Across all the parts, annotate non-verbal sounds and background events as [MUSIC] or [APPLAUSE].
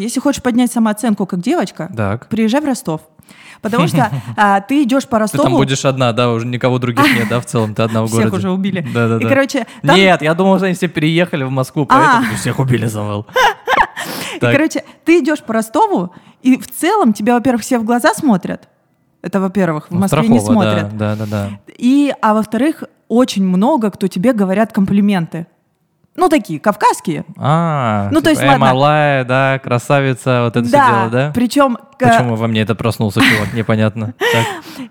Если хочешь поднять самооценку как девочка, Так. приезжай в Ростов. Потому что [LAUGHS] а, ты идешь по Ты Ростову... там будешь одна, да, уже никого других нет, да, в целом, ты одна в Всех городе. уже убили. Да, да, И, да. короче, там- Нет, я думал, что они все переехали в Москву, А. поэтому всех убили, завал. [LAUGHS] И, короче, ты идешь по Ростову, и в целом тебя, во-первых, все в глаза смотрят. Это, во-первых, в Ну, Москве не смотрят. Да, да, да. да. И, а во-вторых, очень много кто тебе говорят комплименты. Ну, такие, кавказские. А, Ну, то есть, типа, «Эй, ладно. малая, да, красавица, вот это все дело, да? причем... Почему во мне это проснулся, чувак, непонятно. [LAUGHS]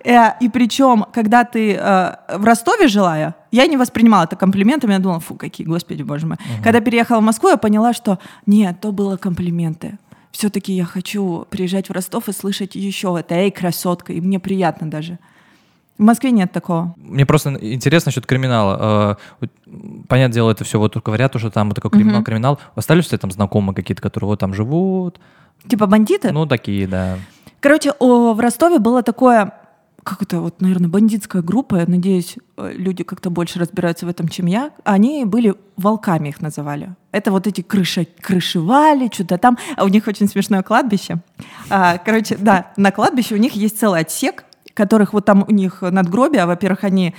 Э, и причем, когда ты э, в Ростове жила, я, я не воспринимала это комплиментами, я думала, фу, какие, господи, боже мой. Когда переехала в Москву, я поняла, что нет, то было комплименты. Все-таки я хочу приезжать в Ростов и слышать еще это, эй, красотка, и мне приятно даже. В Москве нет такого. Мне просто интересно насчет криминала. Э, Понятное дело, это все вот говорят, что там вот такой криминал, криминал. Остались тебя там знакомые какие-то, которые вот там живут? Типа бандиты? Ну, такие, да. Короче, о, в Ростове было такое, как это вот, наверное, бандитская группа, я надеюсь, э, люди как-то больше разбираются в этом, чем я. Они были волками, их называли. Это вот эти крыши, крышевали, что-то там. А у них очень смешное кладбище. А, короче, да, на кладбище у них есть целый отсек, которых вот там у них надгробия, во-первых, они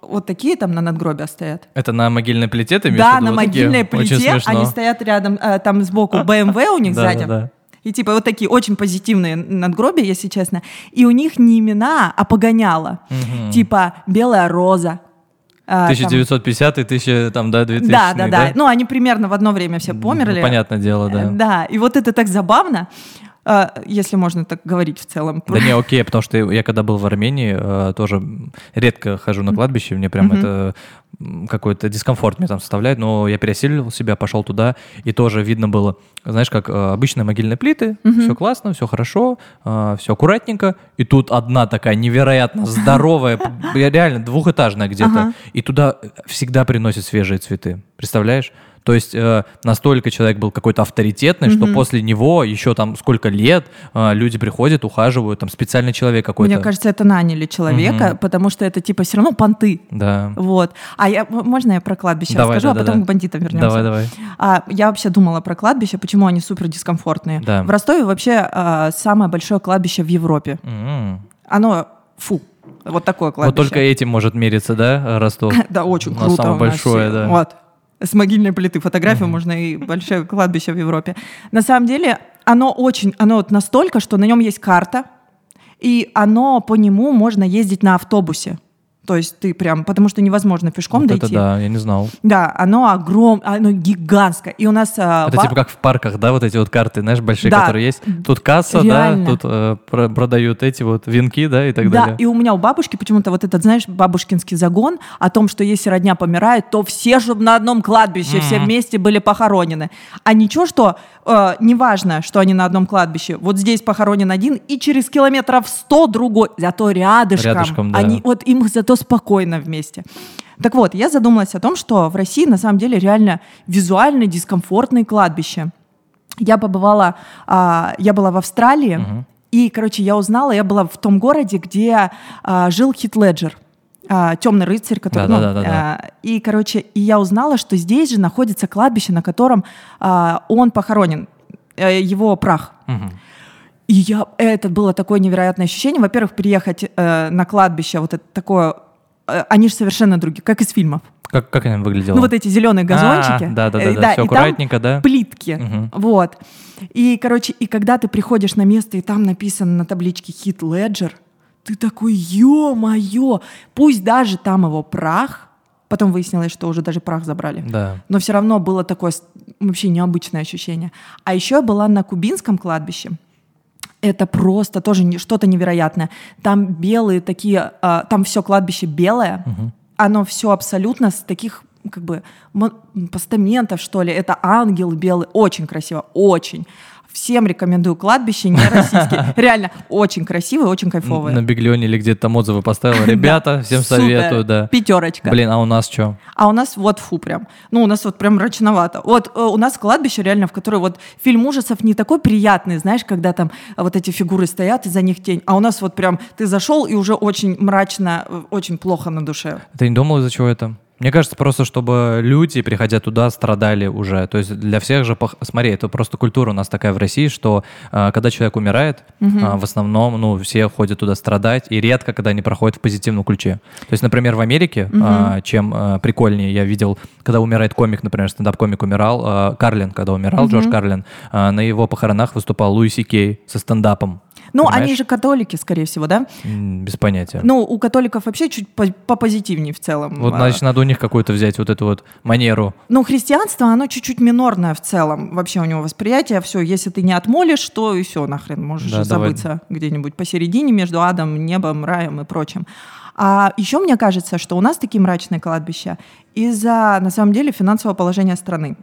вот такие там на надгробия стоят. Это на могильной плите ты Да, на Вот такие? могильной Очень плите они стоят рядом, э, там сбоку BMW у них Да, сзади. да, да. И типа вот такие очень позитивные надгробия, если честно. И у них не имена, а погоняло. Мгм. Типа «Белая роза». а, там- 1950 и 1000, там, да, 2000 Да, да, да. Ну, они примерно в одно время все померли. Ну, понятное дело, да. Э, Да, и вот это так забавно, э, если можно так говорить в целом. Да не, окей, потому что я когда был в Армении, э, тоже редко хожу на кладбище, мне прям это какой-то дискомфорт мне там составляет, но я пересиливал себя, пошел туда, и тоже видно было, знаешь, как э, обычные могильные плиты, все классно, все хорошо, все аккуратненько, и тут одна такая невероятно здоровая, реально двухэтажная где-то, и туда всегда приносят свежие цветы, представляешь? То есть э, настолько человек был какой-то авторитетный, что после него еще там сколько лет э, люди приходят, ухаживают, там специальный человек какой-то. Мне кажется, это наняли человека, Мгм. потому что это типа все равно понты. Да. Вот. А я, можно я про кладбище Давай, расскажу, да, а да, потом да. к бандитам вернемся? Давай, давай. А, я вообще думала про кладбище, почему они супер дискомфортные. Да. В Ростове вообще а, самое большое кладбище в Европе. М. Оно, фу, вот такое Вот кладбище. только этим может мериться, да, Ростов? [LAUGHS] Да, очень круто. самое большое, да. Вот. С могильной плиты фотографию можно и большое кладбище в Европе. На самом деле, оно очень, оно вот настолько, что на нем есть карта, и оно по нему можно ездить на автобусе. То есть ты прям, потому что невозможно пешком Вот дойти. это да, я не знал. Да, оно огромное, оно гигантское. И у нас... а, Это ба- типа как в парках, да, вот эти вот карты, знаешь, большие, Да. которые есть. Тут касса, Реально. да, тут э, про- продают эти вот венки, да, и так Да, далее. и у меня у бабушки почему-то вот этот, знаешь, бабушкинский загон о том, что если родня помирает, то все, чтобы на одном кладбище, все вместе были похоронены. А ничего, что э, неважно, что они на одном кладбище. Вот здесь похоронен один, и через километров сто другой. Зато рядышком. Рядышком, да. Они, вот им зато спокойно вместе. Так вот, я задумалась о том, что в России на самом деле реально визуально дискомфортные кладбища. Я побывала, а, я была в Австралии, и, короче, я узнала, я была в том городе, где а, жил Хит Леджер, а, темный рыцарь, который, ну, Да-да-да-да-да. а, и, короче, и я узнала, что здесь же находится кладбище, на котором а, он похоронен, э, его прах. Мгм. И я, это было такое невероятное ощущение. Во-первых, приехать э, на кладбище, вот это такое, э, они же совершенно другие, как из фильмов. Как, как они выглядело? Ну вот эти зеленые газончики. А, да-да-да, Э, да, и всё там аккуратненько, да? Плитки. Мгм. Вот. И, короче, и когда ты приходишь на место, и там написано на табличке «Хит Леджер», ты такой, ё-моё, пусть даже там его прах, потом выяснилось, что уже даже прах забрали, Да. но все равно было такое вообще необычное ощущение. А еще я была на кубинском кладбище. Это просто тоже не- что-то невероятное. Там белые такие, а, там все кладбище белое, оно все абсолютно с таких как бы постаментов, что ли. Это ангел белый, очень красиво, очень. Всем рекомендую кладбище, не российские. [LAUGHS] Реально, очень красивые, очень кайфовые. На Биглионе или где-то там отзывы поставила. [LAUGHS] Ребята, всем советую, да. Пятерочка. Блин, а у нас что? А у нас вот фу прям. Ну, у нас вот прям мрачновато. Вот э, у нас кладбище реально, в которое вот фильм ужасов не такой приятный, знаешь, когда там э, вот эти фигуры стоят, и за них тень. А у нас вот прям ты зашел, и уже очень мрачно, э, очень плохо на душе. Ты не думал, из-за чего это? Мне кажется, просто чтобы люди, приходя туда, страдали уже. То есть для всех же, смотри, это просто культура у нас такая в России, что а, когда человек умирает, а, в основном, ну, все ходят туда страдать, и редко, когда они проходят в позитивном ключе. То есть, например, в Америке, а, чем прикольнее, я видел, когда умирает комик, например, стендап-комик умирал, Карлин, когда умирал, Джордж Карлин, на его похоронах выступал Луиси Кей со стендапом. Ну, Понимаешь? они же католики, скорее всего, да? Без понятия. Ну, у католиков вообще чуть по- попозитивнее в целом. Вот, А, значит, надо у них какую-то взять вот эту вот манеру. Ну, христианство, оно чуть-чуть минорное в целом. Вообще у него восприятие. Все, если ты не отмолишь, то и все, нахрен, можешь Да, давай. забыться где-нибудь посередине между адом, небом, раем и прочим. А еще мне кажется, что у нас такие мрачные кладбища из-за, на самом деле, финансового положения страны.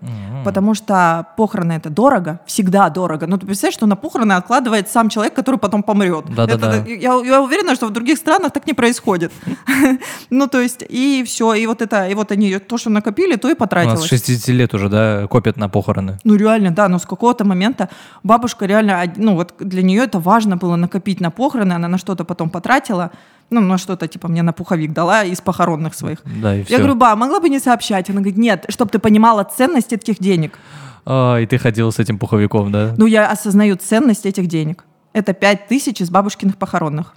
Потому что похороны это дорого, всегда дорого. Ну, ты представляешь, что на похороны откладывает сам человек, который потом помрет. Да-да-да. Я, я уверена, что в других странах так не происходит. [LAUGHS] Ну, то есть, и все, и вот это, и вот они то, что накопили, то и У потратилось. нас 60 лет уже, да, копят на похороны. Ну, реально, да, но с какого-то момента бабушка реально, ну, вот для нее это важно было накопить на похороны, она на что-то потом потратила, ну, на что-то, типа, мне на пуховик дала из похоронных своих. Да, и все. Я говорю, ба, могла бы не сообщать? Она говорит, нет, чтобы ты понимала ценность этих денег. А, и ты ходил с этим пуховиком, да? Ну, я осознаю ценность этих денег. Это пять тысяч из бабушкиных похоронных.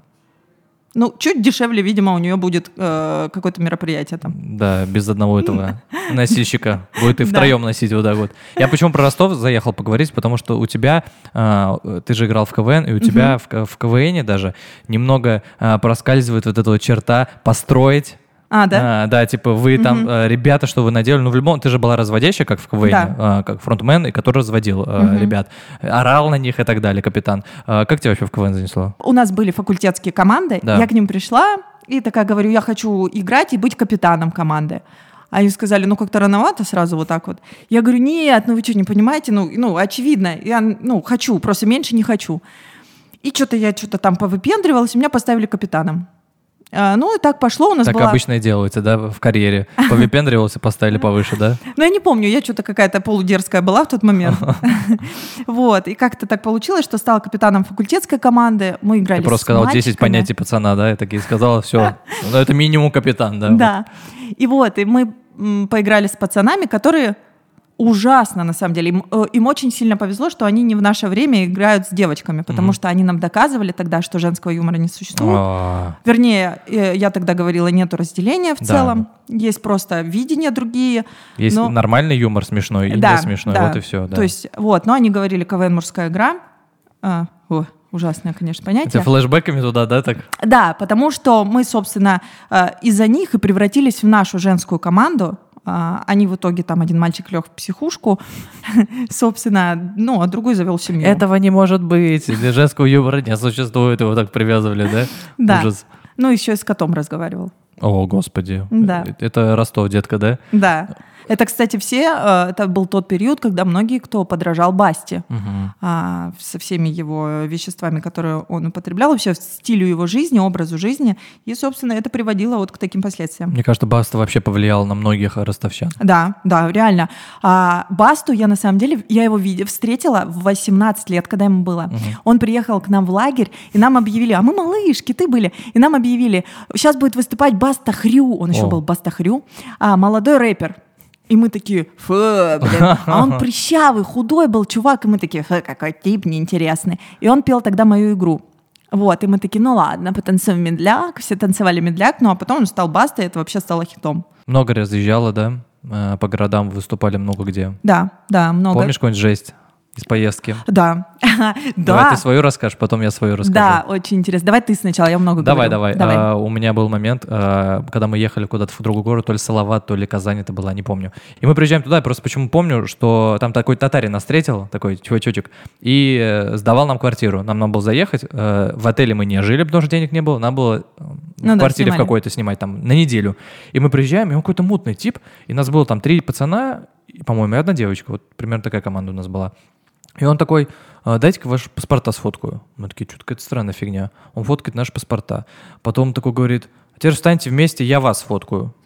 Ну, чуть дешевле, видимо, у нее будет э, какое-то мероприятие там. Да, без одного этого [LAUGHS] носильщика. Будет и втроем носить вот так вот. Я почему про Ростов заехал поговорить, потому что у тебя, а, ты же играл в КВН, и у тебя в, в КВНе даже немного а, проскальзывает вот эта вот черта построить. А, да? А, да, типа вы там, а, ребята, что вы наделали, ну в любом, ты же была разводящая, как в КВН, Да. а, как фронтмен, и который разводил а, ребят, орал на них и так далее, капитан. А, как тебя вообще в КВН занесло? У нас были факультетские команды. Да. Я к ним пришла и такая говорю, я хочу играть и быть капитаном команды. А Они сказали, ну как-то рановато сразу вот так вот. Я говорю, нет, ну вы что, не понимаете? Ну, ну очевидно, я ну, хочу, просто меньше не хочу. И что-то я что-то там повыпендривалась, меня поставили капитаном. А, ну и так пошло, у нас Так была... обычно и делается, да, в карьере. [LAUGHS] Повыпендривался, поставили повыше, да? [LAUGHS] Ну, я не помню, я что-то какая-то полудерзкая была в тот момент. [LAUGHS] Вот, и как-то так получилось, что стала капитаном факультетской команды. Мы играли Ты просто сказал 10 мальчиками. понятий пацана, да, и такие сказала, все, ну это минимум капитан, да. Да. И вот, и мы поиграли с пацанами, которые ужасно, на самом деле. Им, э, им очень сильно повезло, что они не в наше время играют с девочками, потому Мгм. что они нам доказывали тогда, что женского юмора не существует. А, Вернее, э, я тогда говорила, нету разделения в Да. целом, есть просто видения другие. Есть но- нормальный юмор смешной и Да, не смешной, да. вот и все, да. То есть, вот, но они говорили КВН мужская игра. А, о, ужасное, конечно, понятие. Это флешбеками туда, да, так? Да, потому что мы, собственно, э, из-за них и превратились в нашу женскую команду. А, Они в итоге, там один мальчик лег в психушку, [LAUGHS] собственно, ну, а другой завел семью. Этого не может быть, женского юмора не существует, его так привязывали, да? [LAUGHS] Да. Ужас. Ну, еще и с котом разговаривал. О, господи. Да. Это Ростов, детка, да? Да. Это, кстати, все, э, это был тот период, когда многие, кто подражал Басте Мгм. а, со всеми его веществами, которые он употреблял, вообще стилю его жизни, образу жизни. И, собственно, это приводило вот к таким последствиям. Мне кажется, Баста вообще повлиял на многих ростовчан. Да, да, реально. А, Басту я на самом деле, я его виде, встретила в 18 лет, когда ему было. Он приехал к нам в лагерь, и нам объявили, а мы малышки, ты были, и нам объявили, сейчас будет выступать Баста Хрю, он еще О. был Баста Хрю, а, молодой рэпер. И мы такие, фу, блин. А он [LAUGHS] прыщавый, худой был чувак, и мы такие, фу, какой тип неинтересный. И он пел тогда мою игру. Вот, и мы такие, ну ладно, потанцуем медляк, все танцевали медляк, ну а потом он стал бастой, и это вообще стало хитом. Много разъезжала, да? Э, По городам выступали много где. Да, да, много. Помнишь какую-нибудь жесть из поездки? Да. [LAUGHS] Давай да. ты свою расскажешь, потом я свою расскажу. Да, очень интересно. Давай ты сначала, я много Давай, говорю. давай. А, у меня был момент, а, когда мы ехали куда-то в другой город, то ли Салават, то ли Казань это была, не помню. И мы приезжаем туда, я просто почему помню, что там такой татарин нас встретил, такой чувачочек, и э, сдавал нам квартиру. Нам надо было заехать. э, В отеле мы не жили, потому что денег не было. Надо было Ну в да, квартире в снимали. какой-то снимать там на неделю. И мы приезжаем, и он какой-то мутный тип, и нас было там три пацана, по-моему, и одна девочка. Вот примерно такая команда у нас была. И он такой, «А, дайте-ка ваши паспорта сфоткаю. Мы такие, что-то какая-то странная фигня. Он фоткает наши паспорта. Потом такой говорит, «А теперь встаньте вместе, я вас фоткаю. [LAUGHS]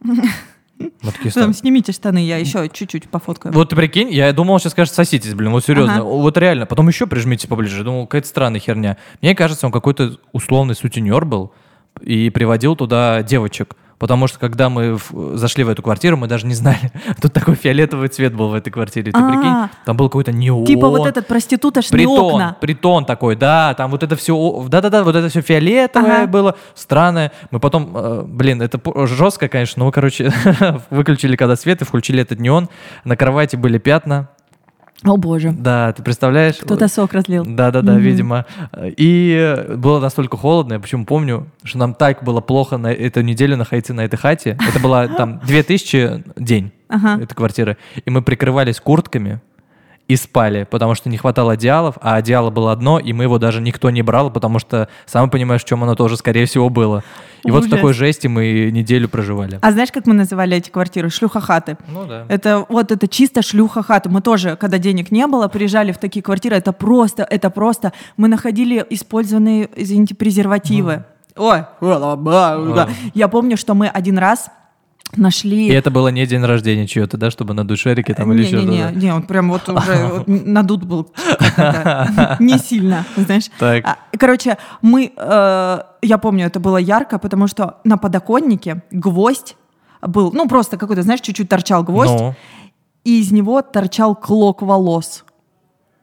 Мы такие, Потом снимите штаны, я еще чуть-чуть пофоткаю. Вот ты прикинь, я думал, сейчас скажет, соситесь, блин, вот серьезно. Ага. Вот реально. Потом еще прижмите поближе. Думал, какая-то странная херня. Мне кажется, он какой-то условный сутенер был и приводил туда девочек. Потому что когда мы в- зашли в эту квартиру, мы даже не знали. [LAUGHS] Тут такой фиолетовый цвет был в этой квартире. Ты А. прикинь, там был какой-то неон. Типа вот этот проститутошный Притон, окна. притон такой, да, там вот это все, да-да-да, вот это все фиолетовое Ага. было, странное. Мы потом, э, блин, это жестко, конечно, но короче, [LAUGHS] выключили когда свет и включили этот неон. На кровати были пятна. О боже. Да, ты представляешь? Кто-то сок разлил. Да-да-да, Мгм. видимо. И было настолько холодно, я почему помню, что нам так было плохо на эту неделю находиться на этой хате. Это была там 2000 день, Ага. этой квартиры. И мы прикрывались куртками и спали, потому что не хватало одеялов, а одеяло было одно, и мы его даже никто не брал, потому что, сам понимаешь, в чем оно тоже, скорее всего, было. И вот в Ужас. такой жести мы неделю проживали. А знаешь, как мы называли эти квартиры? Шлюхохаты. Ну да. Это вот это чисто шлюха хата. Мы тоже, когда денег не было, приезжали в такие квартиры. Это просто, это просто. Мы находили использованные, извините, презервативы. Ой, я помню, что мы один раз нашли. И это было не день рождения чьего-то, да, чтобы надуть шарики там или еще не, не, что-то. не, он прям вот уже [LAUGHS] вот надут был [LAUGHS] не сильно, знаешь. Так. А, Короче, мы, э, я помню, это было ярко, потому что на подоконнике гвоздь был, ну просто какой-то, знаешь, чуть-чуть торчал гвоздь, Ну, и из него торчал клок волос.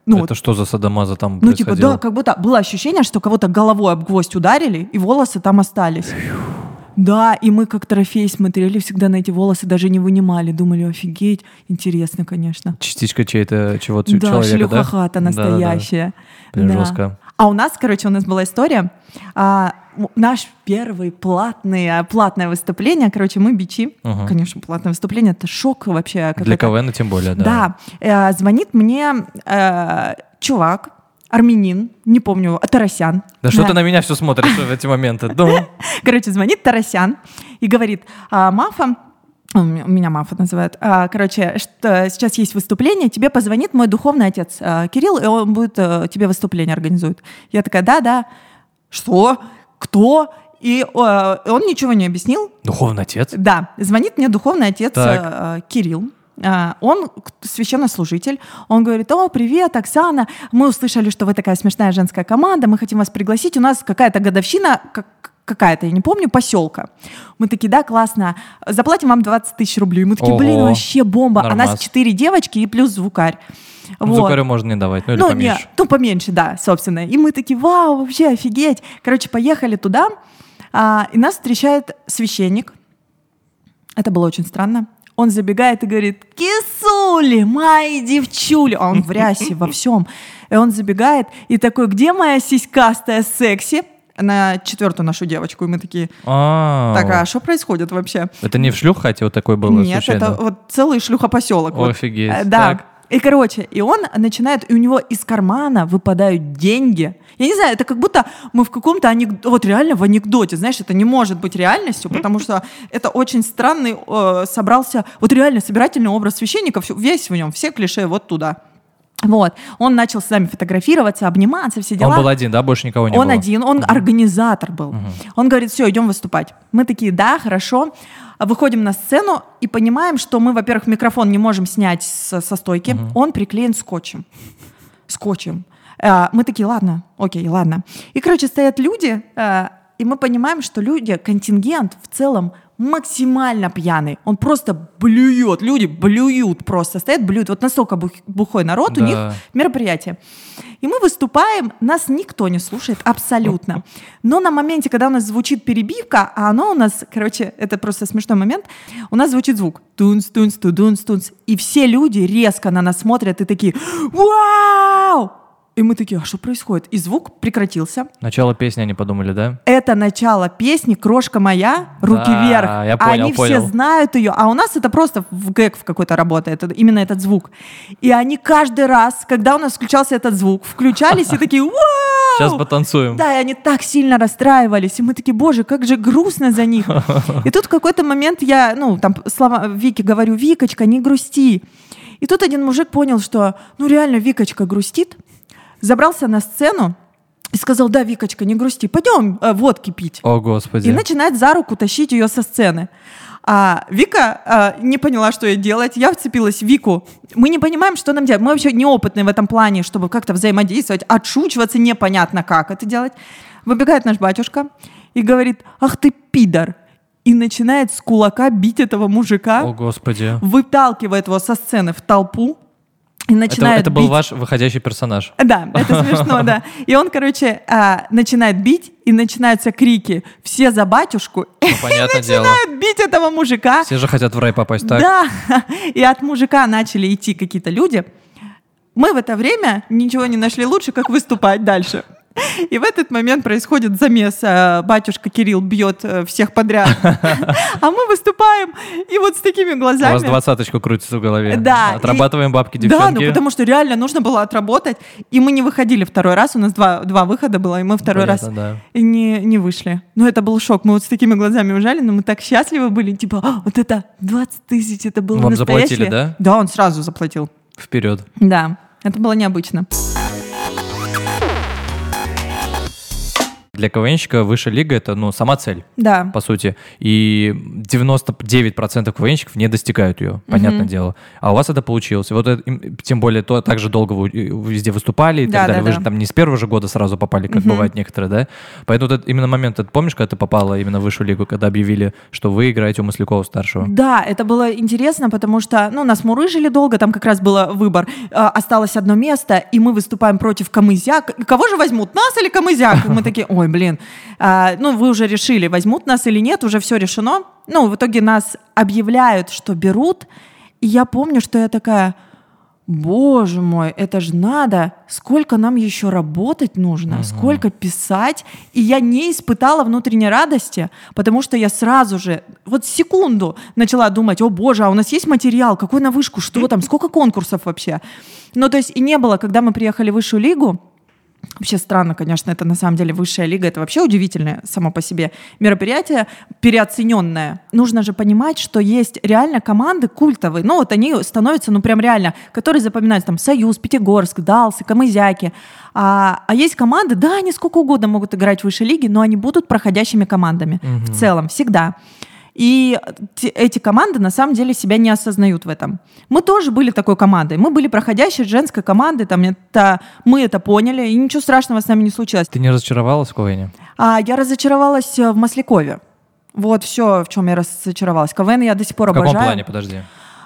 Ну, это что за садомаза там ну типа, да, как будто было ощущение, что кого-то головой об гвоздь ударили, и волосы там остались. Да, и мы как трофей смотрели всегда на эти волосы, даже не вынимали. Думали, офигеть, интересно, конечно. Частичка чьей-то чего-то Да, человека, да? шлюха-хата Да-да-да. настоящая. Блин, Да. жестко. А у нас, короче, у нас была история. а, наш первый платный, а, платное выступление, короче, мы бичи. Мгм. Конечно, платное выступление, это шок вообще. Для. КВН тем более, да. Да, э, звонит мне э, чувак, армянин, не помню, Тарасян. Да что ты на меня все смотришь в эти моменты? Ну, [LAUGHS] Короче, звонит Тарасян и говорит, «А, Мафа, у меня Мафа называют. А, Короче, что сейчас есть выступление, тебе позвонит мой духовный отец а, Кирилл, и он будет э, тебе выступление организует. Я такая, да, да. Что? Кто? И он ничего не объяснил. духовный отец. Да, звонит мне духовный отец Так. э, Кирилл. А, Он священнослужитель. Он говорит, о, привет, Оксана. Мы услышали, что вы такая смешная женская команда. Мы хотим вас пригласить. У нас какая-то годовщина, как- какая-то, я не помню, поселка. Мы такие, да, классно. Заплатим вам 20 тысяч рублей. Мы такие, блин, Ого. вообще бомба. А нас Нормас. 4 девочки и плюс звукарь. Ну, Вот. Звукарю можно не давать, ну или Ну, поменьше. не, ну, поменьше, да, собственно. И мы такие, вау, вообще офигеть. Короче, поехали туда, а, и нас встречает священник. Это было очень странно. Он забегает и говорит, кисули, мои девчули. А он в рясе во всем. И он забегает и такой, где моя сиськастая секси? На четвертую нашу девочку. И мы такие, А, так, а что происходит вообще? Это не в шлюххате вот такой было Нет, случайно? это вот целый шлюхопоселок. Офигеть. Да. Так. И, короче, и он начинает, и у него из кармана выпадают деньги. Я не знаю, это как будто мы в каком-то анекдоте, вот реально в анекдоте, знаешь, это не может быть реальностью, потому что это очень странный, э, собрался, вот реально собирательный образ священника, весь в нем, все клише вот туда. Вот, он начал с нами фотографироваться, обниматься, все дела. Он был один, да? Больше никого не Он было? один, он организатор был. Он говорит, все, идем выступать. Мы такие, да, хорошо. А Выходим на сцену и понимаем, что мы, во-первых, микрофон не можем снять со, со стойки. Он приклеен скотчем. Скотчем. Э, Мы такие, ладно, окей, ладно. И, короче, стоят люди, э, и мы понимаем, что люди, контингент в целом максимально пьяный. Он просто блюет, люди блюют просто, стоят, блюют. Вот настолько бух- бухой народ у Да. них мероприятие. И мы выступаем, нас никто не слушает абсолютно. Но на моменте, когда у нас звучит перебивка, а оно у нас, короче, это просто смешной момент, у нас звучит звук тунс, тунс, тудунс, тунс, и все люди резко на нас смотрят и такие «Вау!» И мы такие, а что происходит? И звук прекратился. Начало песни они подумали, да? Это начало песни «Крошка моя», «Руки Да, вверх». я понял, они понял. все знают ее, а у нас это просто в гэг в какой-то работает, это- именно этот звук. И они каждый раз, когда у нас включался этот звук, включались и такие «Вау!» Сейчас потанцуем. Да, и они так сильно расстраивались. И мы такие, боже, как же грустно за них. [LAUGHS] И тут в какой-то момент я, ну, там слова Вике говорю, Викочка, не грусти. И тут один мужик понял, что, ну, реально, Викочка грустит, забрался на сцену и сказал, да, Викочка, не грусти, пойдем э, водки пить. О, господи. И начинает за руку тащить ее со сцены. А Вика а, не поняла, что ей делать. Я вцепилась в Вику. Мы не понимаем, что нам делать. Мы вообще неопытные в этом плане, чтобы как-то взаимодействовать, отшучиваться непонятно как это делать. Выбегает наш батюшка и говорит, ах ты пидор. и начинает с кулака бить этого мужика, О, господи. выталкивает его со сцены в толпу и Это, начинает это был бить. ваш выходящий персонаж. Да, [LAUGHS] это смешно, да. И он, короче, а, начинает бить, и начинаются крики «Все за батюшку!» [LAUGHS] Ну, понятное дело. Начинают бить этого мужика. Все же хотят в рай попасть, так? Да, [LAUGHS] и от мужика начали идти какие-то люди. Мы в это время ничего не нашли лучше, как выступать дальше. И в этот момент происходит замес. э, Батюшка Кирилл бьет э, всех подряд. А мы выступаем, и вот с такими У глазами. вас двадцаточку крутится в голове. Да, и- Отрабатываем бабки, Да, девчонки. ну потому что реально нужно было отработать. И мы не выходили второй раз. У нас два, два выхода было, и мы второй Понятно, раз да. и не, не вышли. Но это был шок. Мы вот с такими глазами ужали, но мы так счастливы были. Типа, «А, вот это 20 тысяч, это было Вам настоящее. заплатили, да? Да, он сразу заплатил. Вперед. Да, это было необычно. Для КВНщика высшая лига — это, ну, сама цель. Да. по сути. И 99% КВНщиков не достигают ее, понятное дело. А у вас это получилось. И вот это, тем более, то так же долго вы э, везде выступали и Да, так далее. да, Вы да. же там не с первого же года сразу попали, как бывают некоторые, да? Поэтому вот этот именно момент, ты помнишь, когда ты попала именно в высшую лигу, когда объявили, что вы играете у Маслякова-старшего? Да, это было интересно, потому что, ну, нас мурыжили долго, там как раз был выбор. Э, Осталось одно место, и мы выступаем против Камызяк. Кого же возьмут, нас или Камызяк? [LAUGHS] Мы такие, ой, блин. А, ну, вы уже решили, возьмут нас или нет, уже все решено. Ну, в итоге нас объявляют, что берут. И я помню, что я такая, боже мой, это же надо, сколько нам еще работать нужно, сколько писать. И я не испытала внутренней радости, потому что я сразу же, вот секунду начала думать, о боже, а у нас есть материал, какой на вышку, что там, сколько конкурсов вообще. Ну, то есть и не было, когда мы приехали в высшую лигу, Вообще странно, конечно, это на самом деле высшая лига, это вообще удивительное само по себе мероприятие, переоцененное. Нужно же понимать, что есть реально команды культовые, ну вот они становятся, ну прям реально, которые запоминаются, там, Союз, Пятигорск, Далсы, Камызяки. А, а есть команды, да, они сколько угодно могут играть в высшей лиге, но они будут проходящими командами в целом, всегда. И эти команды на самом деле себя не осознают в этом. Мы тоже были такой командой. Мы были проходящей женской командой. Там это, мы это поняли, и ничего страшного с нами не случилось. Ты не разочаровалась в КВНе? А я разочаровалась э, в Маслякове. Вот все, в чем я разочаровалась. КВН я до сих пор В каком обожаю. плане, подожди?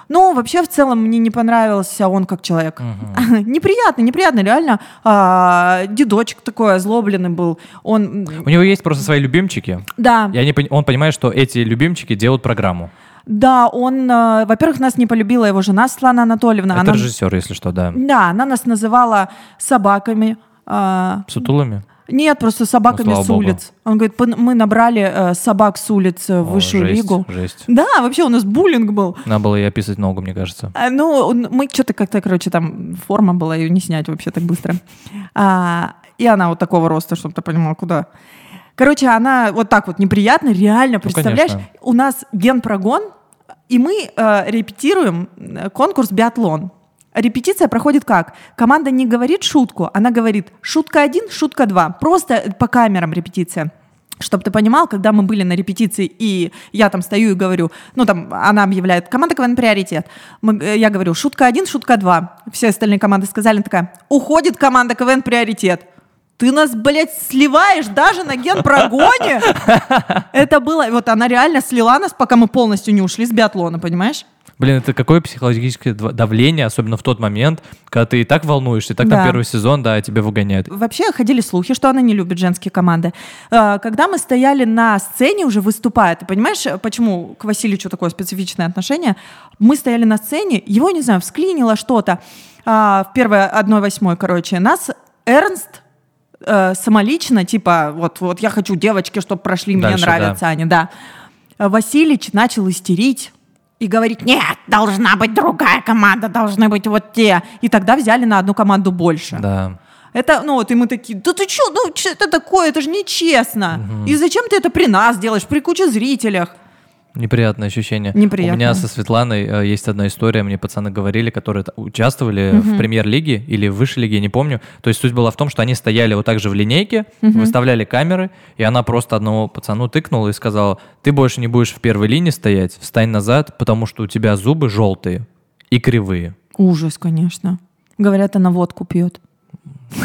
Ну, вообще, в целом, мне не понравился он как человек. [LAUGHS] неприятный, неприятный, реально. А, дедочек такой озлобленный был. Он, У него есть просто свои любимчики, да, и они, он понимает, что эти любимчики делают программу. да, он, э, во-первых, нас не полюбила его жена Светлана Анатольевна. Это Она- режиссер, если что, да. Да, она нас называла собаками. а, Сутулами? Нет, просто собаками Ну, с богу. улиц. Он говорит, «Пон- мы набрали э, собак с улиц э, в О, высшую жесть, лигу. Жесть. Да, вообще у нас буллинг был. Надо было ей описать ногу, мне кажется. А, Ну, он- мы что-то как-то, короче, там форма была, ее не снять вообще так быстро. А, и она вот такого роста, чтобы ты понимал, куда. Короче, она вот так вот неприятно, реально, представляешь? конечно. у нас генпрогон, и мы э, репетируем э, конкурс биатлон. Репетиция проходит как? Команда не говорит шутку, она говорит шутка один, шутка два. Просто по камерам репетиция. Чтобы ты понимал, когда мы были на репетиции, и я там стою и говорю, ну там она объявляет, команда КВН приоритет. Мы- э, я говорю, шутка один, шутка два. Все остальные команды сказали, такая, уходит команда КВН приоритет. Ты нас, блядь, сливаешь даже на генпрогоне? [LAUGHS] Это было, вот она реально слила нас, пока мы полностью не ушли с биатлона, понимаешь? Блин, это какое психологическое давление, особенно в тот момент, когда ты и так волнуешься, и так Да. там первый сезон, да, тебя выгоняют. Вообще ходили слухи, что она не любит женские команды. Э, Когда мы стояли на сцене уже выступая, ты понимаешь, почему к Васильевичу такое специфичное отношение? Мы стояли на сцене, его, не знаю, всклинило что-то а, в первой одной восьмой, короче. Нас Эрнст э, самолично, типа, вот, вот я хочу девочки, чтобы прошли, мне Дальше, нравятся они, да. Э, Васильевич начал истерить и говорить, нет, должна быть другая команда, должны быть вот те. И тогда взяли на одну команду больше. Да. Это, ну вот, и мы такие, да ты что, ну что это такое, это же нечестно. И зачем ты это при нас делаешь, при куче зрителях? Неприятное ощущение. Неприятное. У меня со Светланой э, есть одна история, мне пацаны говорили, которые участвовали в премьер-лиге или в высшей лиге, не помню. То есть суть была в том, что они стояли вот так же в линейке, выставляли камеры, и она просто одного пацану тыкнула и сказала, ты больше не будешь в первой линии стоять, встань назад, потому что у тебя зубы желтые и кривые. Ужас, конечно. Говорят, она водку пьет.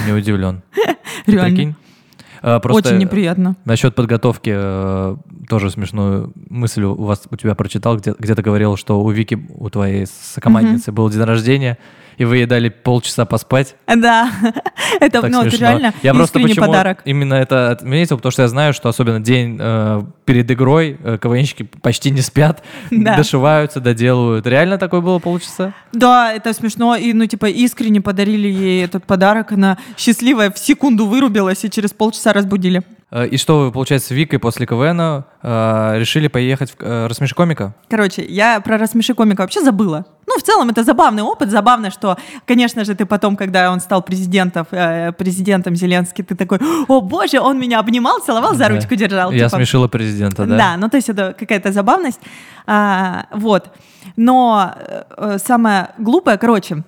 Не удивлен. [LAUGHS] Реально. Э, Просто Очень неприятно. насчет подготовки э, тоже смешную мысль у вас у тебя прочитал, где, где ты говорил, что у Вики, у твоей сокомандницы, был день рождения, и вы ей дали полчаса поспать. Да, [LAUGHS] это, Так ну, это смешно. реально я просто почему подарок. именно это отметил, потому что я знаю, что особенно день э, перед игрой э, КВНщики почти не спят, [LAUGHS] Да. дошиваются, доделывают. Реально такое было полчаса? Да, это смешно. И, ну, типа, искренне подарили ей этот подарок. Она счастливая в секунду вырубилась и через полчаса разбудили. Э, И что вы, получается, с Викой после КВН э, решили поехать в э, «Рассмеши комика»? Короче, я про рассмеши комика вообще забыла. Ну, в целом, это забавный опыт. Забавно, что, конечно же, ты потом, когда он стал президентом, э, президентом Зеленский, ты такой, о боже, он меня обнимал, целовал, за ручку держал. Я типа. смешила президента, да? Да, ну то есть это какая-то забавность. А, вот. Но э, э, самое глупое, короче,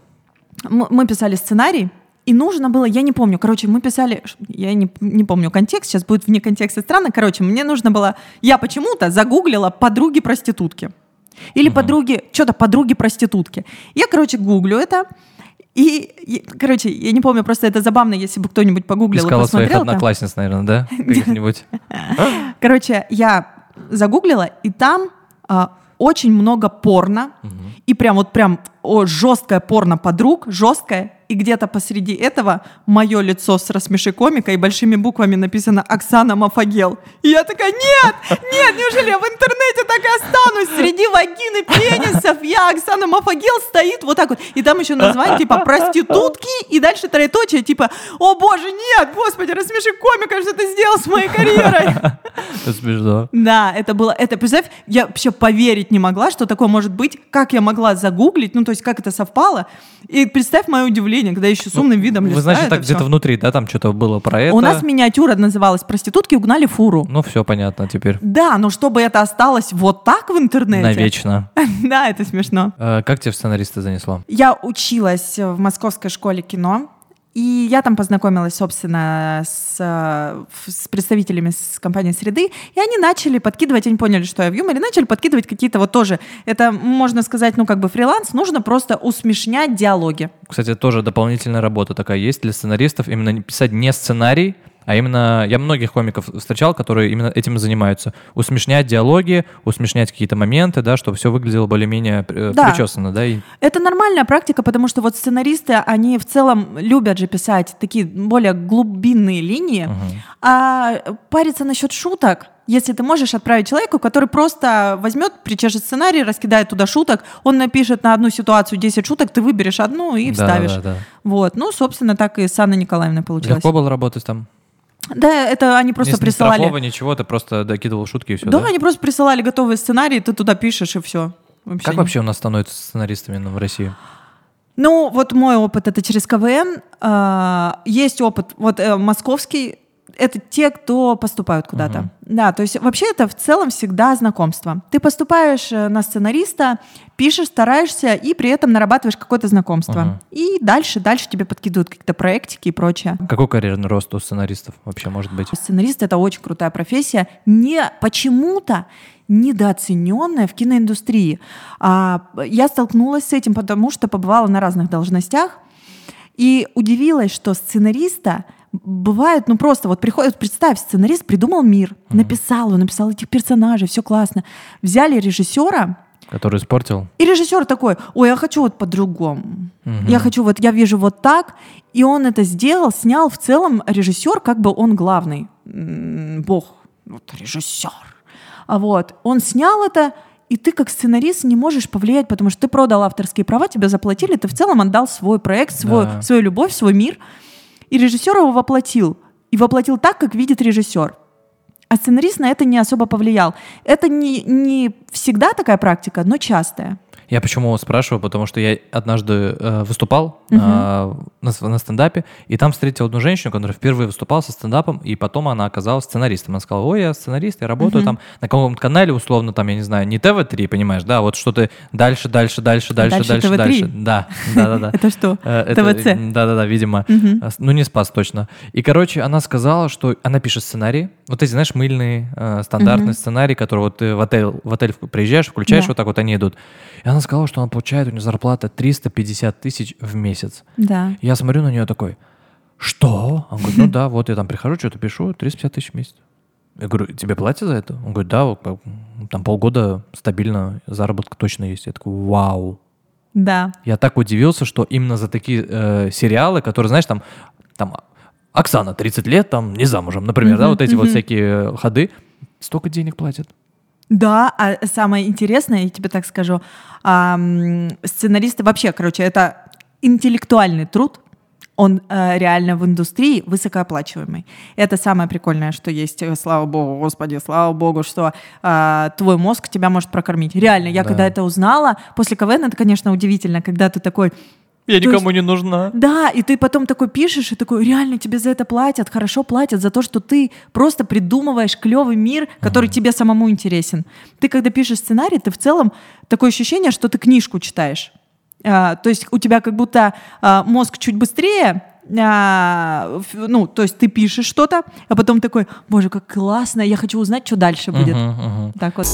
мы писали сценарий, и нужно было, я не помню, короче, мы писали, я не, не помню контекст, сейчас будет вне контекста странно, короче, мне нужно было, я почему-то загуглила подруги-проститутки. Или подруги, что-то подруги-проститутки. Я, короче, гуглю это, и, и, короче, я не помню, просто это забавно, если бы кто-нибудь погуглил и Искала своих посмотрел. это. одноклассниц, наверное, да? [LAUGHS] Каких-нибудь. Короче, я загуглила, и там а, очень много порно. И прям вот прям о, жесткое порно подруг, жесткое. И где-то посреди этого мое лицо с рассмеши комика и большими буквами написано Оксана Мафагел. И я такая, нет, нет, неужели я в интернете так и останусь? Среди вагины пенисов я, Оксана Мафагел, стоит вот так вот. И там еще название типа проститутки, и дальше троеточие, типа, о боже, нет, господи, рассмеши комика, что ты сделал с моей карьерой? Смешно. Да, это было, это, представь, я вообще поверить не могла, что такое может быть, как я могла загуглить, ну, то есть, как это совпало, и представь мое удивление, когда я еще с умным видом Вы, листаю значит, это так где-то внутри, да, там что-то было про это? У нас миниатюра называлась «Проститутки угнали фуру». Ну, все понятно теперь. Да, но чтобы это осталось вот так в интернете. Навечно. [LAUGHS] Да, это смешно. Э, Как тебе в сценаристы занесло? Я училась в Московской школе кино, и я там познакомилась, собственно, с, э, с представителями с компании «Среды», и они начали подкидывать, они поняли, что я в юморе, начали подкидывать какие-то вот тоже, это, можно сказать, ну, как бы фриланс, нужно просто усмешнять диалоги. Кстати, тоже дополнительная работа такая есть для сценаристов. Именно писать не сценарий, а именно... Я многих комиков встречал, которые именно этим занимаются. Усмешнять диалоги, усмешнять какие-то моменты, да, чтобы все выглядело более-менее э, Да. причесанно, да, и Это нормальная практика, потому что вот сценаристы, они в целом любят же писать такие более глубинные линии, а париться насчет шуток, если ты можешь отправить человеку, который просто возьмет, причешет сценарий, раскидает туда шуток, он напишет на одну ситуацию 10 шуток, ты выберешь одну и Да, вставишь. да, да. Вот, ну, собственно, так и с Анной Николаевной получилось. Легко было работать там? Да, это они просто не, присылали. Не ничего, ты просто докидывал шутки и все, да, да? они просто присылали готовые сценарии, ты туда пишешь и все. Как вообще у нас становятся сценаристами ну, в России? Ну, вот мой опыт это через КВН. А, Есть опыт, вот э, московский, это те, кто поступают куда-то. Да, то есть вообще это в целом всегда знакомство. Ты поступаешь э, на сценариста, пишешь, стараешься и при этом нарабатываешь какое-то знакомство. Мгм. И дальше, дальше тебе подкидывают какие-то проектики и прочее. Какой карьерный рост у сценаристов вообще может быть? Сценарист это очень крутая профессия, не почему-то недооцененная в киноиндустрии. А, я столкнулась с этим, потому что побывала на разных должностях и удивилась, что сценариста бывает, ну просто вот приходит, представь, сценарист придумал мир, написал, он написал этих персонажей, все классно. Взяли режиссера, Который испортил? и режиссер такой, ой, я хочу вот по-другому. Мгм. Я хочу вот, я вижу вот так. И он это сделал, снял. В целом режиссер, как бы он главный. Бог, вот режиссер. А вот, он снял это, и ты как сценарист не можешь повлиять, потому что ты продал авторские права, тебе заплатили, ты в целом отдал свой проект, свой, Да. свою любовь, свой мир. И режиссер его воплотил. И воплотил так, как видит режиссер. А сценарист на это не особо повлиял. Это не, не всегда такая практика, но частая. Я почему спрашиваю, потому что я однажды э, выступал э, на, на стендапе, и там встретил одну женщину, которая впервые выступала со стендапом, и потом она оказалась сценаристом. Она сказала, ой, я сценарист, я работаю там на каком-то канале, условно, там, я не знаю, не ТВ-3, понимаешь, да, вот что-то дальше, дальше, дальше, дальше, Дальше дальше, ТВ-3? дальше. Да, да, да, да. Это что? Э, ТВЦ? Да-да-да, видимо. А, с- Ну, не спас точно. И, короче, она сказала, что она пишет сценарий. Вот эти, знаешь, мыльные, э, стандартные сценарии, которые вот ты в отель, в отель приезжаешь, включаешь, Да. вот так вот они идут. И она сказала, что она получает, у нее зарплата 350 тысяч в месяц. Да. Я смотрю на нее такой, Что? Он говорит, ну да, вот я там прихожу, что-то пишу, 350 тысяч в месяц. Я говорю, тебе платят за это? Он говорит, да, вот, там полгода стабильно заработок точно есть. Я такой, вау. Да. Я так удивился, что именно за такие э, сериалы, которые, знаешь, там, там Оксана 30 лет, там не замужем, например, да, Мгм, вот эти вот мгм. всякие ходы, столько денег платят. Да, а самое интересное, я тебе так скажу, ам, сценаристы вообще, короче, это интеллектуальный труд, он э, реально в индустрии высокооплачиваемый. Это самое прикольное, что есть. Э, Слава богу, господи, слава богу, что э, твой мозг тебя может прокормить. Реально, я Да. когда это узнала, после КВН это, конечно, удивительно, когда ты такой, Я То никому не нужна. да, и ты потом такой пишешь, и такой, реально тебе за это платят, хорошо платят за то, что ты просто придумываешь клевый мир, который тебе самому интересен. Ты когда пишешь сценарий, ты в целом такое ощущение, что ты книжку читаешь. А, то есть у тебя как будто а, мозг чуть быстрее, а, ну, то есть ты пишешь что-то, а потом такой, боже, как классно, я хочу узнать, что дальше будет. Мгм, мгм. Так вот.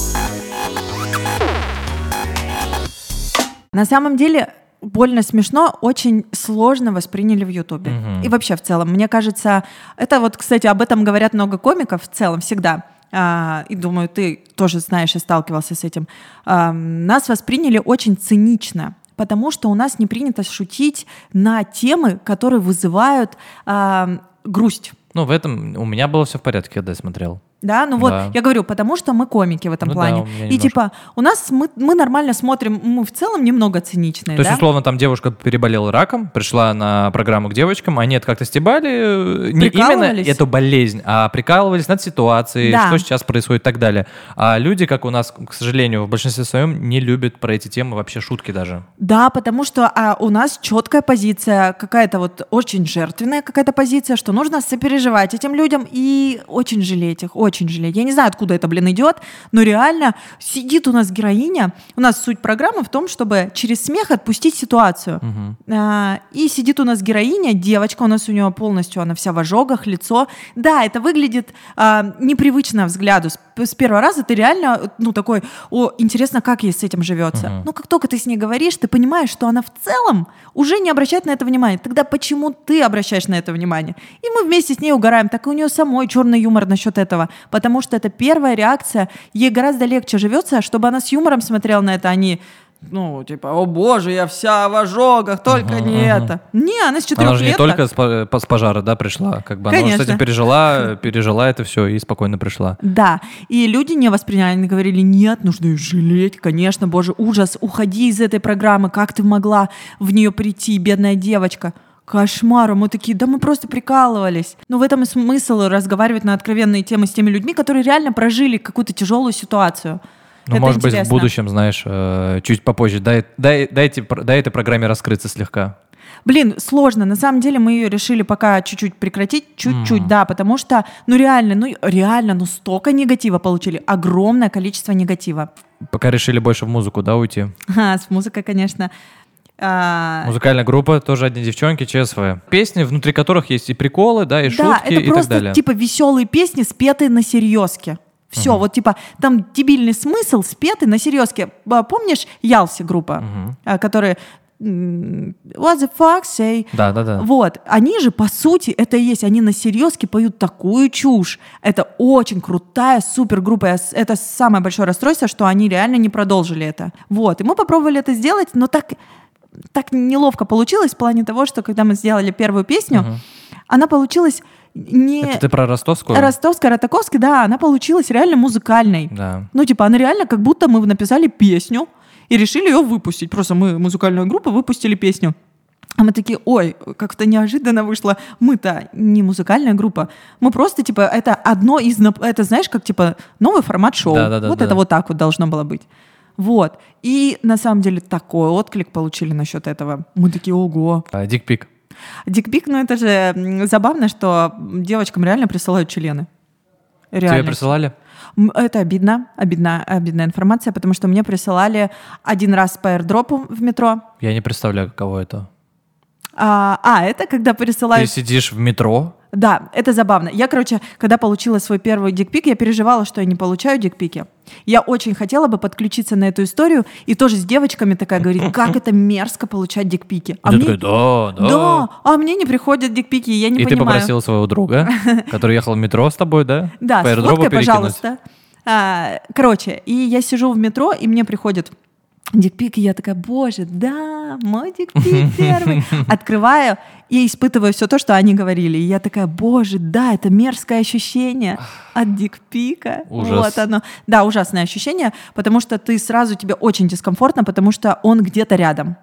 На самом деле, больно смешно, очень сложно восприняли в Ютубе. Мгм. И вообще в целом, мне кажется, это вот, кстати, об этом говорят много комиков в целом всегда. А, и думаю, ты тоже знаешь и сталкивался с этим. А, нас восприняли очень цинично, потому что у нас не принято шутить на темы, которые вызывают а, грусть. Ну, в этом у меня было все в порядке, когда я смотрел. Да, ну вот, Да. я говорю, потому что мы комики в этом Ну да, плане. меня и немножко. типа, у нас мы, мы нормально смотрим, мы в целом немного циничные, То есть, да? условно, там девушка переболела раком, пришла на программу к девочкам, они это как-то стебали, э, не именно эту болезнь, а прикалывались над ситуацией, Да. что сейчас происходит и так далее. А люди, как у нас, к сожалению, в большинстве своем не любят про эти темы вообще шутки даже. Да, потому что а, у нас четкая позиция, какая-то вот очень жертвенная какая-то позиция, что нужно сопереживать этим людям и очень жалеть их, очень жалеть. Я не знаю, откуда это, блин, идет, но реально сидит у нас героиня. У нас суть программы в том, чтобы через смех отпустить ситуацию. Мгм. А, И сидит у нас героиня, девочка, у нас у нее полностью, она вся в ожогах, лицо. Да, это выглядит а, непривычно взгляду. С, с первого раза ты реально, ну, такой, о, интересно, как ей с этим живется. Мгм. Но как только ты с ней говоришь, ты понимаешь, что она в целом уже не обращает на это внимания. Тогда почему ты обращаешь на это внимание? И мы вместе с ней угораем. Так и у нее самой черный юмор насчет этого. Потому что это первая реакция. Ей гораздо легче живется, чтобы она с юмором смотрела на это, а не ну, типа, о боже, я вся в ожогах, только Ага, не ага. это. Не, она с четырех Она же не только с, по- с пожара, да, пришла, как бы она уже с Конечно. этим пережила, пережила это все и спокойно пришла. Да, и люди не восприняли, они говорили, нет, нужно ее жалеть, конечно, боже, ужас, уходи из этой программы, как ты могла в нее прийти, бедная девочка. Кошмар, мы такие, да мы просто прикалывались. Но в этом и смысл разговаривать на откровенные темы с теми людьми, которые реально прожили какую-то тяжелую ситуацию. Ну, Это может быть, в интересно. будущем, знаешь, э, чуть попозже. Дай, дай, дайте, дай этой программе раскрыться слегка. Блин, сложно. На самом деле мы ее решили пока чуть-чуть прекратить, чуть-чуть, М. да, потому что, ну реально, ну реально, ну столько негатива получили, огромное количество негатива. Пока решили больше в музыку, да, уйти. А, с музыкой, конечно. А, Музыкальная группа, тоже одни девчонки, ЧСВ. Песни, внутри которых есть и приколы, да, и да, шутки, это и так просто далее. типа веселые песни, спетые на серьезке. Все, вот типа там дебильный смысл, спетый на серьезке. Помнишь Ялси группа, Мгм. а, которые What the fuck say? Да, да, да. Вот, они же, по сути, это и есть, они на серьезке поют такую чушь. Это очень крутая супергруппа. Это самое большое расстройство, что они реально не продолжили это. Вот, и мы попробовали это сделать, но так, так неловко получилось в плане того, что когда мы сделали первую песню, Мгм. она получилась не... Это ты про ростовскую? Ростовская, Ротаковская, да, она получилась реально музыкальной. Да. Ну, типа, она реально как будто мы написали песню и решили ее выпустить. Просто мы, музыкальная группа, выпустили песню. А мы такие, ой, как-то неожиданно вышло. Мы-то не музыкальная группа. Мы просто, типа, это одно из... Это, знаешь, как, типа, новый формат шоу. Да-да-да, вот да. это вот так вот должно было быть. Вот. И на самом деле такой отклик получили насчет этого. Мы такие, ого. А, Дикпик. Дикпик, ну это же забавно, что девочкам реально присылают члены. Тебе Реально. присылали? М, Это обидно, обидно, обидная информация, потому что мне присылали один раз по airdropу в метро. Я не представляю, каково это. А, а, это когда Ты присылают... сидишь в метро, Да, это забавно. Я, короче, когда получила свой первый дикпик, я переживала, что я не получаю дикпики. Я очень хотела бы подключиться на эту историю и тоже с девочками такая говорить, [LAUGHS] как это мерзко получать дикпики. А ты такой, да, да. Да, а мне не приходят дикпики, я не И ты понимаю. попросила своего друга, [LAUGHS] который ехал в метро с тобой, да? Да, сфоткай, пожалуйста. А, короче, и я сижу в метро, и мне приходит дикпик, и я такая, боже, да, мой дикпик первый. [LAUGHS] Открываю и испытываю все то, что они говорили. И я такая, боже, да, это мерзкое ощущение от дикпика. Ужас. Вот оно. Да, ужасное ощущение, потому что ты сразу, тебе очень дискомфортно, потому что он где-то рядом.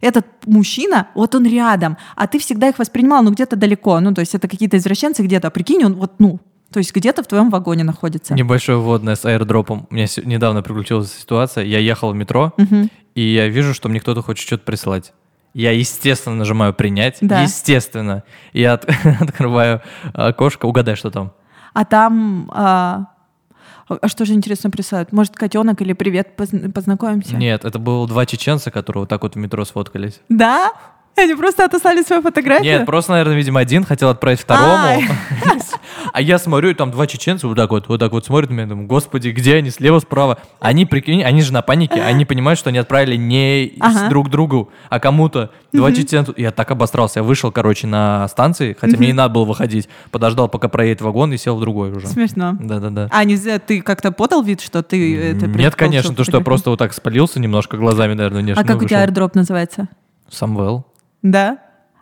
Этот мужчина, вот он рядом, а ты всегда их воспринимал, ну, где-то далеко. Ну, то есть это какие-то извращенцы где-то, а прикинь, он вот, ну, то есть где-то в твоем вагоне находится. Небольшое вводное с аирдропом. У меня недавно приключилась ситуация. Я ехал в метро, Мгм. и я вижу, что мне кто-то хочет что-то присылать. Я, естественно, нажимаю «принять». Да. Естественно. Я от- [LAUGHS] открываю окошко. Угадай, что там. А там... А, а что же интересно присылают? Может, котенок или привет, позн- познакомимся? Нет, это было два чеченца, которые вот так вот в метро сфоткались. Да? Они просто отослали свою фотографию? Нет, просто, наверное, видимо, один хотел отправить второму. [LAUGHS] А я смотрю, и там два чеченца вот так вот, вот так вот смотрят на меня, думаю, господи, где они, слева, справа? Они, прикинь, они же на панике, они понимают, что они отправили не Ага. друг другу, а кому-то. Два чеченца. Я так обосрался. Я вышел, короче, на станции, хотя мне не надо было выходить. Подождал, пока проедет вагон, и сел в другой уже. Смешно. Да-да-да. А не за- ты как-то подал вид, что ты это Нет, конечно, то, что я просто вот так спалился немножко глазами, наверное, нежно А как у тебя airdrop называется? Самвел? Да?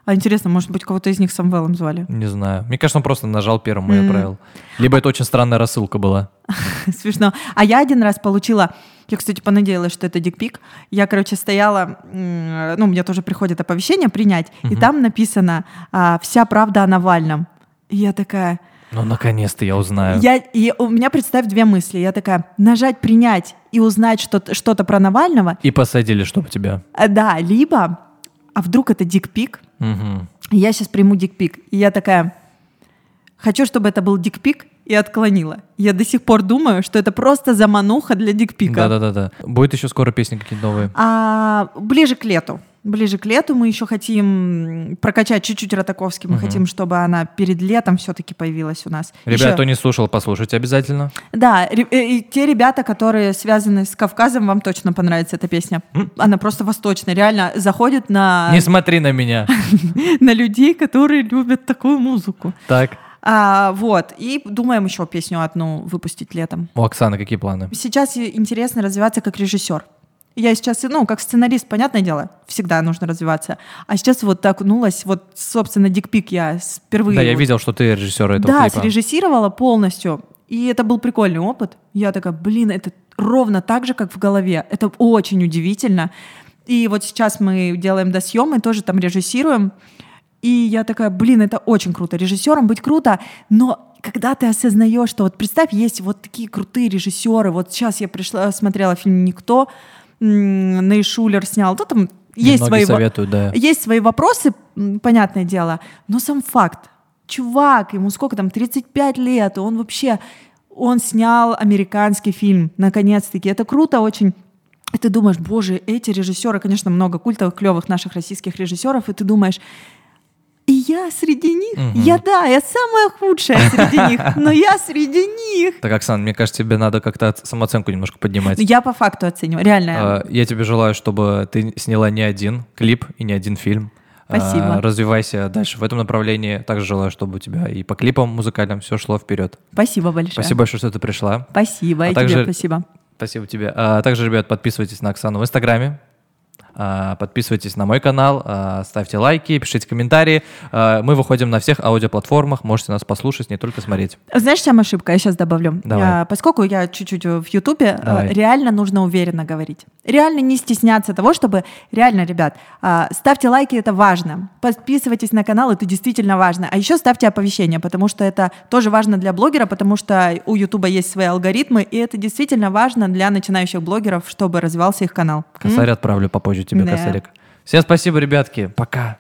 А интересно, может быть, кого-то из них Самвелом звали? Не знаю. Мне кажется, он просто нажал первым и отправил. Либо это очень странная рассылка была. [LAUGHS] Смешно. А я один раз получила, я, кстати, понадеялась, что это дикпик. Я, короче, стояла, ну, мне тоже приходит оповещение принять, и там написано а, «Вся правда о Навальном». И я такая... Ну, наконец-то я узнаю. Я, и у меня, представь, две мысли. Я такая, нажать «Принять» и узнать что-то, что-то про Навального, И посадили, чтобы тебя. а, да, либо, а вдруг это дикпик, и я сейчас приму дикпик. И я такая, хочу, чтобы это был дикпик, и отклонила. Я до сих пор думаю, что это просто замануха для дикпика. Да-да-да-да. Будет еще скоро песни какие-то новые. А ближе к лету. Ближе к лету мы еще хотим прокачать чуть-чуть Ротаковский. Мы хотим, чтобы она перед летом все-таки появилась у нас. Ребят, Еще- кто не слушал, послушайте обязательно. Да, э, и те ребята, которые связаны с Кавказом, вам точно понравится эта песня. Она просто восточная, реально заходит на, Не смотри на меня. [LAUGHS] на людей, которые любят такую музыку. Так. А, вот, и думаем еще песню одну выпустить летом. У Оксаны какие планы? Сейчас интересно развиваться как режиссер. Я сейчас, ну, как сценарист, понятное дело, всегда нужно развиваться. А сейчас вот так окунулась, вот, собственно, дикпик я впервые... Да, я видел, что ты режиссер этого Да, клипа. срежиссировала полностью. И это был прикольный опыт. Я такая, блин, это ровно так же, как в голове. Это очень удивительно. И вот сейчас мы делаем досъемы, тоже там режиссируем. И я такая, блин, это очень круто. Режиссером быть круто, но когда ты осознаешь, что вот представь, есть вот такие крутые режиссеры. Вот сейчас я пришла, смотрела фильм «Никто», м, Ней Шулер снял. Ну, там есть Многие свои, во- советуют, да. есть свои вопросы, понятное дело, но сам факт. Чувак, ему сколько там, 35 лет, он вообще, он снял американский фильм, наконец-таки. Это круто очень. И ты думаешь, боже, эти режиссеры, конечно, много культовых, клевых наших российских режиссеров, и ты думаешь, и я среди них, Мгм. я да, я самая худшая среди [LAUGHS] них, но я среди них. Так, Оксан, мне кажется, тебе надо как-то самооценку немножко поднимать. Я по факту оцениваю, реально. А, Я тебе желаю, чтобы ты сняла не один клип и не один фильм. А, Спасибо. Развивайся дальше в этом направлении. Также желаю, чтобы у тебя и по клипам музыкальным все шло вперед. Спасибо большое. Спасибо большое, что ты пришла. Спасибо, А и также- тебе спасибо. Спасибо тебе. А также, ребят, подписывайтесь на Оксану в Инстаграме. А, Подписывайтесь на мой канал, а, ставьте лайки, пишите комментарии. А, Мы выходим на всех аудиоплатформах, можете нас послушать, не только смотреть. Знаешь, чем ошибка? Я сейчас добавлю. Давай. Поскольку я чуть-чуть в Ютубе, реально нужно уверенно говорить. Реально не стесняться того, чтобы... Реально, ребят, а, ставьте лайки, это важно. Подписывайтесь на канал, это действительно важно. А еще ставьте оповещения, потому что это тоже важно для блогера, потому что у Ютуба есть свои алгоритмы, и это действительно важно для начинающих блогеров, чтобы развивался их канал. М? Косарь отправлю попозже тебе, Да. косарик. Всем спасибо, ребятки. Пока.